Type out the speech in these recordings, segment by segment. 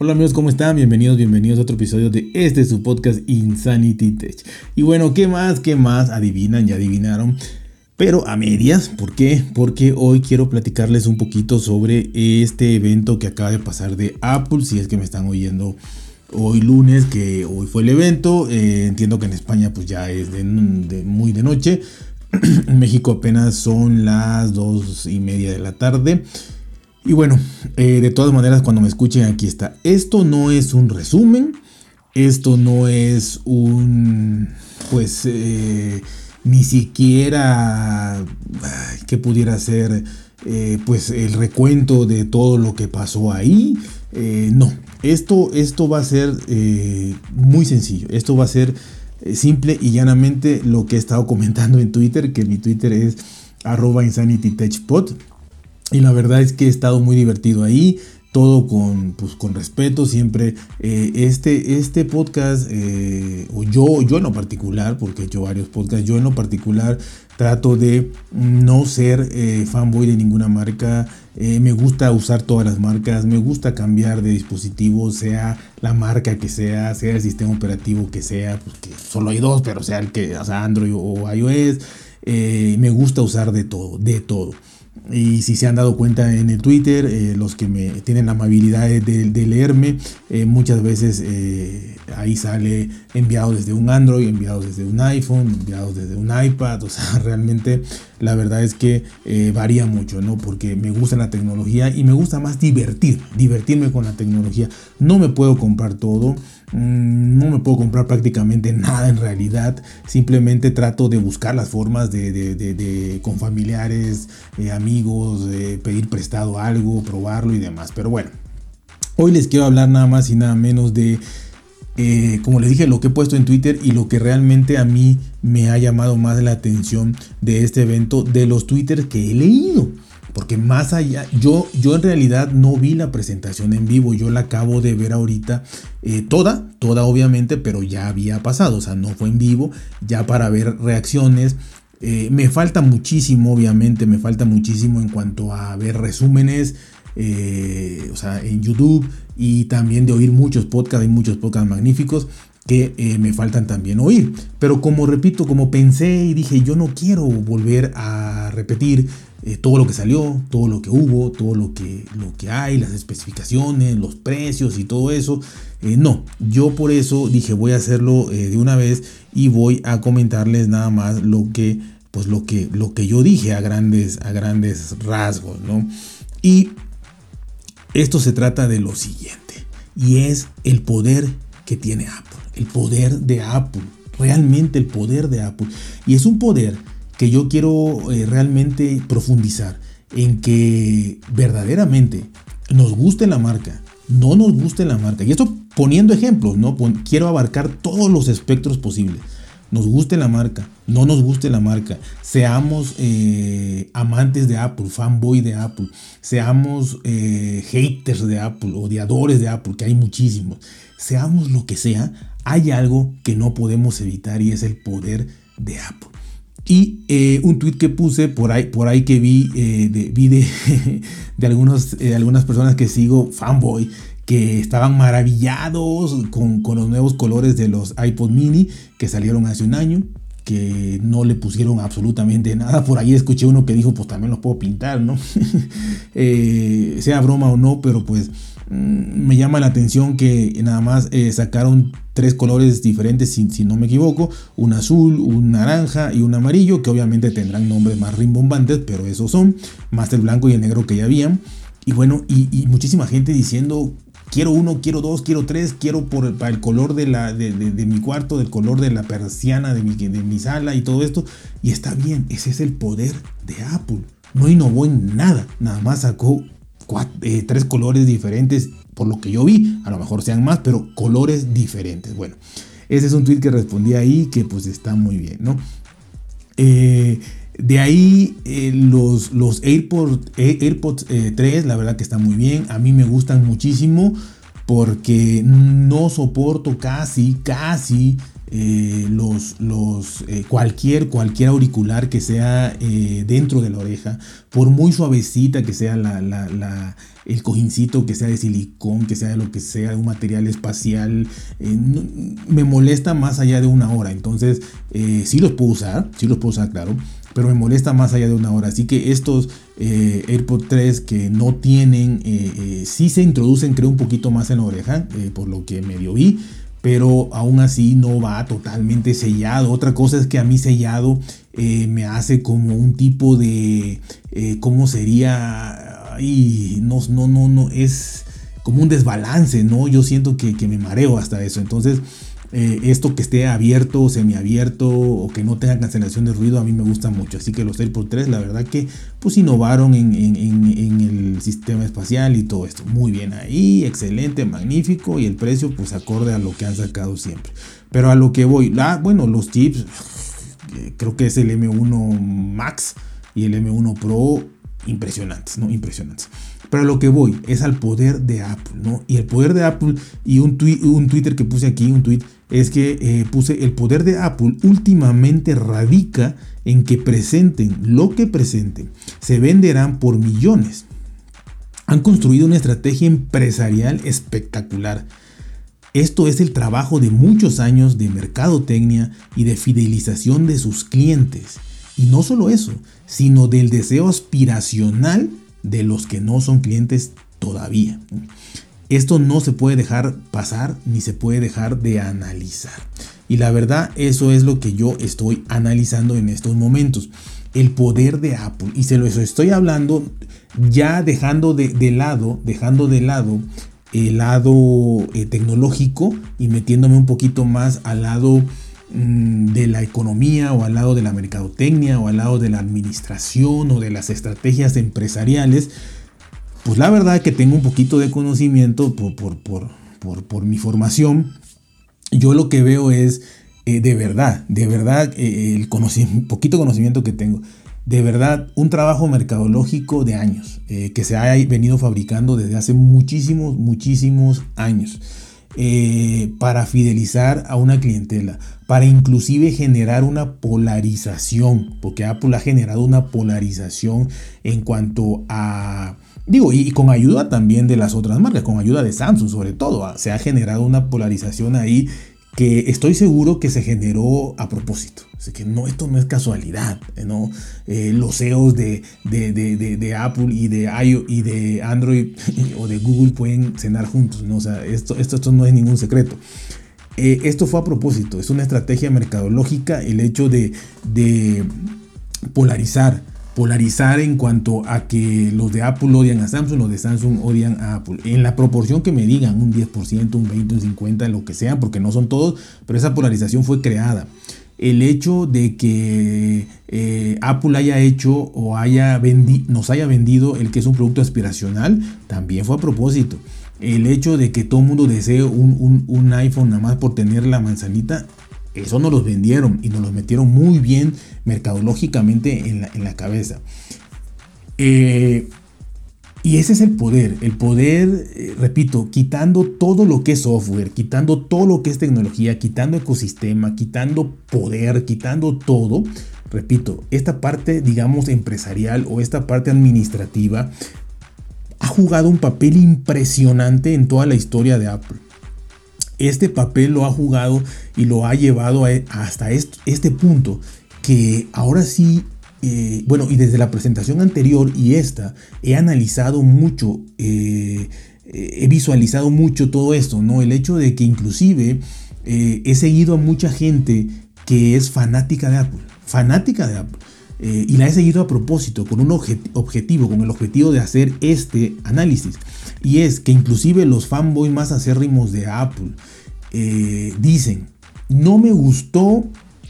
Hola amigos, ¿cómo están? Bienvenidos, bienvenidos a otro episodio de este su podcast Insanity Tech. Y bueno, ¿qué más? ¿Qué más? Adivinan, ya adivinaron. Pero a medias, ¿por qué? Porque hoy quiero platicarles un poquito sobre este evento que acaba de pasar de Apple, si es que me están oyendo hoy lunes, que hoy fue el evento. Eh, entiendo que en España pues ya es muy de noche. en México apenas son las dos y media de la tarde. Y bueno, eh, de todas maneras, cuando me escuchen, aquí está. Esto no es un resumen, esto no es un, pues, eh, ni siquiera que pudiera ser, eh, pues, el recuento de todo lo que pasó ahí. no, esto, esto va a ser muy sencillo. Esto va a ser simple y llanamente lo que he estado comentando en Twitter, que mi Twitter es arroba insanitytechpod. Y la verdad es que he estado muy divertido ahí, todo con, pues, con respeto, siempre. Eh, este, este podcast, eh, o yo, yo en lo particular, porque he hecho varios podcasts, yo en lo particular trato de no ser eh, fanboy de ninguna marca. me gusta usar todas las marcas, me gusta cambiar de dispositivo, sea la marca que sea, sea el sistema operativo que sea, porque solo hay dos, pero sea el que, sea, Android o iOS. me gusta usar de todo, de todo. Y si se han dado cuenta en el Twitter, eh, los que me tienen la amabilidad de, leerme, eh, muchas veces eh, ahí sale enviado desde un Android, enviado desde un iPhone, enviado desde un iPad. O sea, realmente la verdad es que varía mucho, ¿no? Porque me gusta la tecnología y me gusta más divertir, divertirme con la tecnología. No me puedo comprar todo. Mm, no me puedo comprar prácticamente nada en realidad. Simplemente trato de buscar las formas de, con familiares, eh, amigos, de pedir prestado algo, probarlo y demás. Pero bueno, hoy les quiero hablar nada más y nada menos de, eh, como les dije, lo que he puesto en Twitter y lo que realmente a mí me ha llamado más la atención de este evento, de los Twitter que he leído. Porque más allá, yo, yo en realidad no vi la presentación en vivo, yo la acabo de ver ahorita eh, toda, toda obviamente, pero ya había pasado, o sea, no fue en vivo, ya para ver reacciones. Eh, me falta muchísimo, obviamente, me falta muchísimo en cuanto a ver resúmenes, eh, o sea, en YouTube y también de oír muchos podcasts, hay muchos podcasts magníficos que me faltan también oír. Pero como repito, como pensé y dije, yo no quiero volver a repetir eh, todo lo que salió, todo lo que hubo, todo lo que, lo que hay, las especificaciones, los precios y todo eso. Eh, no, yo por eso dije voy a hacerlo eh, de una vez y voy a comentarles nada más lo que, pues lo que, lo que yo dije a grandes, a grandes rasgos, ¿no? Y esto se trata de lo siguiente, y es el poder que tiene Apple, el poder de Apple, realmente el poder de Apple. Y es un poder que yo quiero eh, realmente profundizar en que verdaderamente nos guste la marca, no nos guste la marca. Y esto poniendo ejemplos, ¿no? quiero abarcar todos los espectros posibles. Nos guste la marca, no nos guste la marca, seamos eh, amantes de Apple, fanboy de Apple, seamos eh, haters de Apple, odiadores de Apple, que hay muchísimos, seamos lo que sea, hay algo que no podemos evitar y es el poder de Apple. Y eh, un tweet que puse por ahí, por ahí que vi, eh, de, vi de, algunos, eh, algunas personas que sigo, fanboy, que estaban maravillados con, con, los nuevos colores de los iPod mini que salieron hace un año, que no le pusieron absolutamente nada. Por ahí escuché uno que dijo, pues también los puedo pintar, ¿no? sea broma o no, pero pues me llama la atención que nada más sacaron tres colores diferentes, si, si, no me equivoco, un azul, un naranja y un amarillo, que obviamente tendrán nombres más rimbombantes, pero esos son, más el blanco y el negro que ya habían. Y bueno, y, muchísima gente diciendo, quiero uno, quiero dos, quiero tres, quiero por para el color de, la, de, mi cuarto, del color de la persiana de mi, de mi sala y todo esto. Y está bien, ese es el poder de Apple. No innovó en nada, nada más sacó eh, tres colores diferentes, por lo que yo vi, a lo mejor sean más, pero colores diferentes. Bueno, ese es un tweet que respondí ahí que pues está muy bien, ¿no? Eh, de ahí eh, los, los AirPods, AirPods 3, la verdad que están muy bien, a mí me gustan muchísimo porque no soporto casi, casi los, los, cualquier, cualquier auricular que sea dentro de la oreja, por muy suavecita que sea el cojincito, que sea de silicón, que sea de lo que sea, un material espacial, me molesta más allá de una hora. Entonces, sí los puedo usar, sí los puedo usar, claro pero me molesta más allá de una hora. Así que estos eh, AirPods 3 que no tienen, eh, eh, sí se introducen creo un poquito más en la oreja, por lo que medio vi, pero aún así no va totalmente sellado. Otra cosa es que a mí sellado me hace como un tipo de, ¿cómo sería? Ay, no, no, no, no, es como un desbalance, ¿no? Yo siento que, que me mareo hasta eso. Entonces, eh, esto que esté abierto semiabierto o que no tenga cancelación de ruido a mí me gusta mucho. Así que los AirPods 3 la verdad que pues innovaron en, el sistema espacial y todo esto. Muy bien ahí, excelente, magnífico y el precio pues acorde a lo que han sacado siempre. Pero a lo que voy, ah, bueno, los chips, eh, creo que es el M1 Max y el M1 Pro impresionantes, ¿no? Impresionantes. Pero a lo que voy es al poder de Apple, ¿no? Y el poder de Apple y un, un Twitter que puse aquí, un tweet, es que eh, puse el poder de Apple últimamente radica en que presenten lo que presenten. Se venderán por millones. Han construido una estrategia empresarial espectacular. Esto es el trabajo de muchos años de mercadotecnia y de fidelización de sus clientes. Y no solo eso, sino del deseo aspiracional de los que no son clientes todavía. Esto no se puede dejar pasar ni se puede dejar de analizar. Y la verdad, eso es lo que yo estoy analizando en estos momentos. El poder de Apple. Y se lo estoy hablando ya dejando de, lado, dejando de lado el lado eh, tecnológico y metiéndome un poquito más al lado Mm, de la economía o al lado de la mercadotecnia o al lado de la administración o de las estrategias empresariales, pues la verdad que tengo un poquito de conocimiento por, por, mi formación. Yo lo que veo es, eh, de verdad, de verdad, eh, el poquito conocimiento que tengo, de verdad, un trabajo mercadológico de años, eh, que se ha venido fabricando desde hace muchísimos, muchísimos años. Para fidelizar a una clientela, para inclusive generar una polarización, porque Apple ha generado una polarización en cuanto a, digo, y, con ayuda también de las otras marcas, con ayuda de Samsung sobre todo, ah, se ha generado una polarización ahí que estoy seguro que se generó a propósito. Así que no, esto no es casualidad, ¿no? Eh, los CEOs de, de, Apple y de iOS y de Android o de Google pueden cenar juntos, ¿no? O sea, esto, esto, esto no es ningún secreto. Eh, esto fue a propósito, es una estrategia mercadológica el hecho de, de polarizar polarizar en cuanto a que los de Apple odian a Samsung, los de Samsung odian a Apple. En la proporción que me digan, un 10%, un 20%, un 50%, lo que sea, porque no son todos, pero esa polarización fue creada. El hecho de que eh, Apple haya hecho o haya nos haya vendido el que es un producto aspiracional, también fue a propósito. El hecho de que todo el mundo desee un, un iPhone nada más por tener la manzanita, eso nos los vendieron y nos los metieron muy bien mercadológicamente en la, cabeza. Eh, y ese es el poder, el poder, eh, repito, quitando todo lo que es software, quitando todo lo que es tecnología, quitando ecosistema, quitando poder, quitando todo. Repito, esta parte, digamos, empresarial o esta parte administrativa ha jugado un papel impresionante en toda la historia de Apple este papel lo ha jugado y lo ha llevado hasta este punto que ahora sí, eh, bueno, y desde la presentación anterior y esta, he analizado mucho, eh, he visualizado mucho todo esto, ¿no? El hecho de que inclusive eh, he seguido a mucha gente que es fanática de Apple, fanática de Apple. y la he seguido a propósito, con un objetivo, con el objetivo de hacer este análisis. Y es que inclusive los fanboys más acérrimos de Apple eh, dicen, no me gustó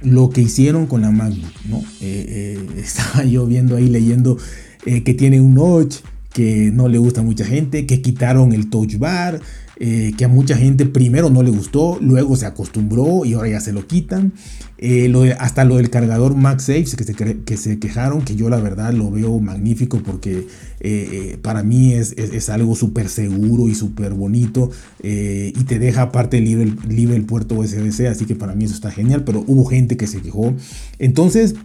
lo que hicieron con la MacBook, ¿no? Eh, eh, estaba yo viendo ahí leyendo que tiene un notch, que no le gusta a mucha gente, que quitaron el touch bar, eh, que a mucha gente primero no le gustó, luego se acostumbró y ahora ya se lo quitan. Eh, lo hasta lo del cargador MagSafe que que se quejaron, que yo la verdad lo veo magnífico porque eh, para mí es, es, algo súper seguro y súper bonito y te deja aparte libre el puerto USB-C, así que para mí eso está genial, pero hubo gente que se quejó. Entonces,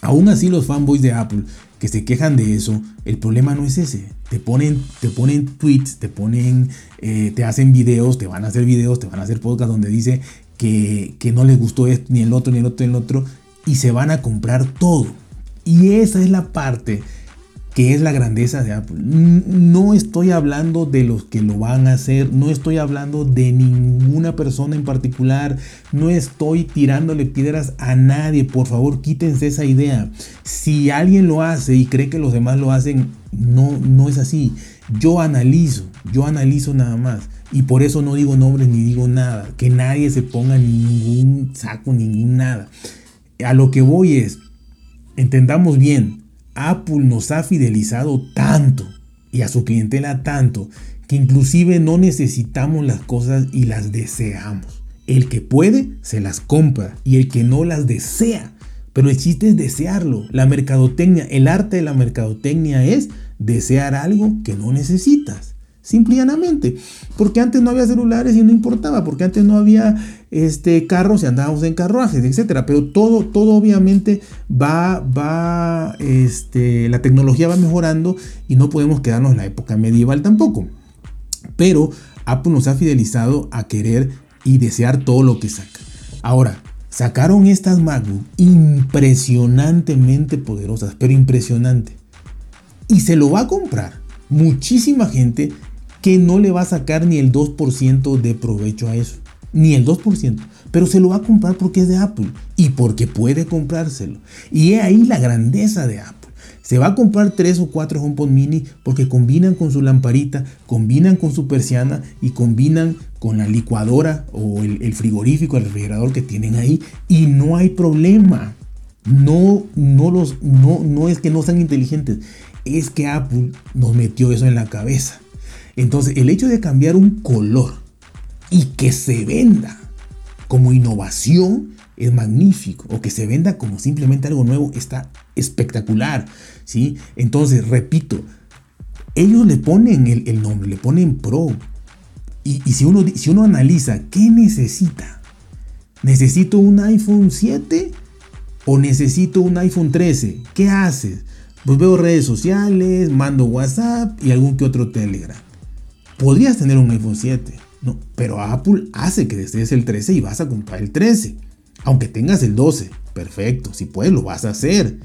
aún así los fanboys de Apple que se quejan de eso, el problema no es ese. Te ponen, te ponen tweets, te ponen, eh, te hacen videos, te van a hacer videos, te van a hacer podcast donde dice que, que no les gustó esto, ni el otro, ni el otro, ni el otro, y se van a comprar todo. Y esa es la parte que es la grandeza de Apple. No estoy hablando de los que lo van a hacer, no estoy hablando de ninguna persona en particular, no estoy tirándole piedras a nadie, por favor quítense esa idea. Si alguien lo hace y cree que los demás lo hacen, no, no es así. Yo analizo, yo analizo nada más. Y por eso no digo nombres ni digo nada. Que nadie se ponga ningún saco, ningún nada. A lo que voy es, entendamos bien, Apple nos ha fidelizado tanto y a su clientela tanto que inclusive no necesitamos las cosas y las deseamos. El que puede se las compra y el que no las desea. Pero el chiste es desearlo. La mercadotecnia, el arte de la mercadotecnia es desear algo que no necesitas. Simple y llanamente. Porque antes no había celulares y no importaba. Porque antes no había este, carros y andábamos en carruajes, etc. Pero todo, todo obviamente va, va, este, la tecnología va mejorando y no podemos quedarnos en la época medieval tampoco. Pero Apple nos ha fidelizado a querer y desear todo lo que saca. Ahora, sacaron estas MacBook impresionantemente poderosas, pero impresionante. Y se lo va a comprar muchísima gente que no le va a sacar ni el 2% de provecho a eso. Ni el 2%. Pero se lo va a comprar porque es de Apple y porque puede comprárselo. Y es ahí la grandeza de Apple. Se va a comprar tres o cuatro HomePod mini porque combinan con su lamparita, combinan con su persiana y combinan con la licuadora o el, frigorífico, el refrigerador que tienen ahí y no hay problema. No, no, los, no, no es que no sean inteligentes, es que Apple nos metió eso en la cabeza. Entonces, el hecho de cambiar un color y que se venda como innovación es magnífico. O que se venda como simplemente algo nuevo está espectacular. ¿sí? Entonces, repito, ellos le ponen el, nombre, le ponen Pro. Y, si, uno, si uno analiza, ¿qué necesita? ¿Necesito un iPhone 7 o necesito un iPhone 13? ¿Qué haces? Pues veo redes sociales, mando WhatsApp y algún que otro Telegram. Podrías tener un iPhone 7, ¿no? Pero Apple hace que desees el 13 y vas a comprar el 13. Aunque tengas el 12, perfecto, si puedes lo vas a hacer.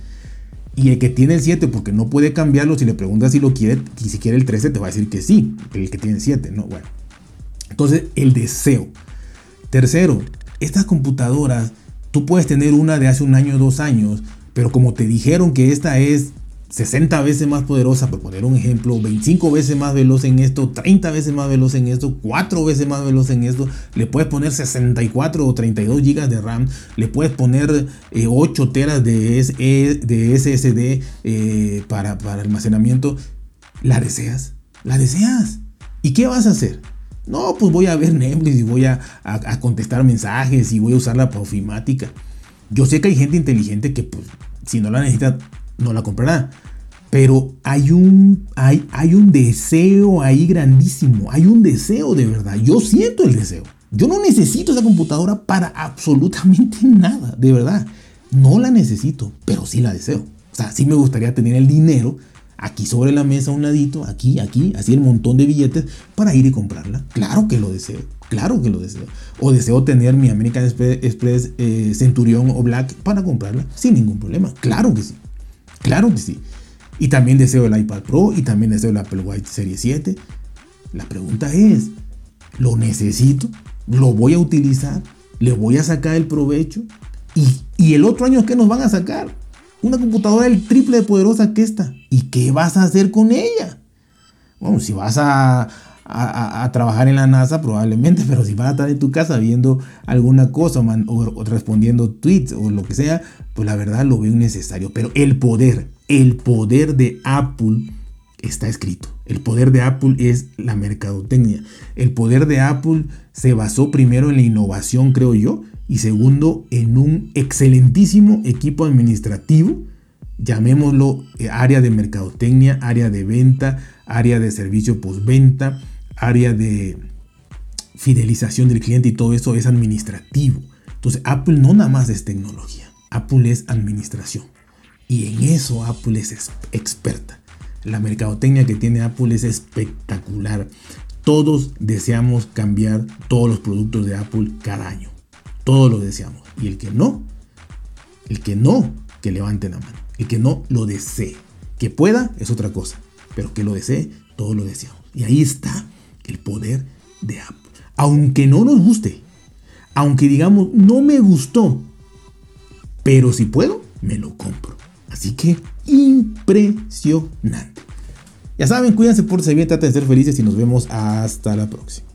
Y el que tiene el 7 porque no puede cambiarlo, si le preguntas si lo quiere, y si quiere el 13 te va a decir que sí, el que tiene el 7, ¿no? Bueno. Entonces, el deseo. Tercero, estas computadoras, tú puedes tener una de hace un año o dos años, pero como te dijeron que esta es 60 veces más poderosa, por poner un ejemplo, 25 veces más veloz en esto, 30 veces más veloz en esto, 4 veces más veloz en esto, le puedes poner 64 o 32 GB de RAM, le puedes poner 8 eh, teras de, e, de SSD eh, para, para almacenamiento, ¿la deseas? ¿La deseas? ¿Y qué vas a hacer? No, pues voy a ver Netflix y voy a, a, contestar mensajes y voy a usar la profimática. Yo sé que hay gente inteligente que pues, si no la necesita no la comprará. Pero hay un, hay, hay un deseo ahí grandísimo. Hay un deseo de verdad. Yo siento el deseo. Yo no necesito esa computadora para absolutamente nada. De verdad. No la necesito, pero sí la deseo. O sea, sí me gustaría tener el dinero aquí sobre la mesa un ladito, aquí, aquí, así el montón de billetes para ir y comprarla. Claro que lo deseo, claro que lo deseo. O deseo tener mi American Express, eh, Centurion o Black para comprarla sin ningún problema. Claro que sí. Claro que sí. Y también deseo el iPad Pro y también deseo el Apple Watch Serie 7. La pregunta es, ¿lo necesito? ¿Lo voy a utilizar? ¿Le voy a sacar el provecho? ¿Y, el otro año qué nos van a sacar? Una computadora el triple de poderosa que esta. ¿Y qué vas a hacer con ella? Bueno, si vas a, a, trabajar en la NASA probablemente, pero si vas a estar en tu casa viendo alguna cosa o, respondiendo tweets o lo que sea, pues la verdad lo veo innecesario. Pero el poder, el poder de Apple está escrito. El poder de Apple es la mercadotecnia. El poder de Apple se basó primero en la innovación, creo yo, y segundo en un excelentísimo equipo administrativo, llamémoslo eh, área de mercadotecnia, área de venta, área de servicio postventa, área de fidelización del cliente y todo eso es administrativo. Entonces Apple no nada más es tecnología, Apple es administración. Y en eso Apple es experta. La mercadotecnia que tiene Apple es espectacular. Todos deseamos cambiar todos los productos de Apple cada año. Todos lo deseamos. Y el que no, el que no, que levante la mano. El que no lo desee. Que pueda es otra cosa. Pero que lo desee, todos lo deseamos. Y ahí está el poder de Apple. Aunque no nos guste. Aunque digamos, no me gustó. Pero si puedo, me lo compro. Así que impresionante. Ya saben, cuídense, por bien, traten de ser felices y nos vemos hasta la próxima.